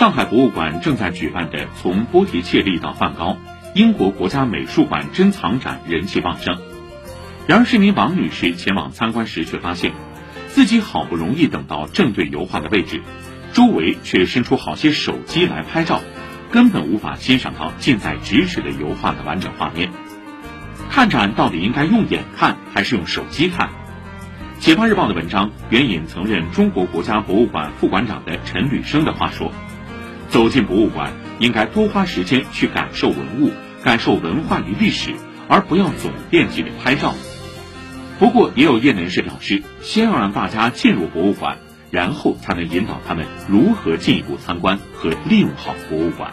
上海博物馆正在举办的从波提切利到梵高英国国家美术馆珍藏展人气旺盛。然而，市民王女士前往参观时却发现，自己好不容易等到正对油画的位置，周围却伸出好些手机来拍照，根本无法欣赏到近在咫尺的油画的完整画面。看展到底应该用眼看还是用手机看？《解放日报》的文章援引曾任中国国家博物馆副馆长的陈履生的话说：“走进博物馆，应该多花时间去感受文物，感受文化与历史，而不要总惦记着拍照。”不过，也有业内人士表示，先要让大家进入博物馆，然后才能引导他们如何进一步参观和利用好博物馆。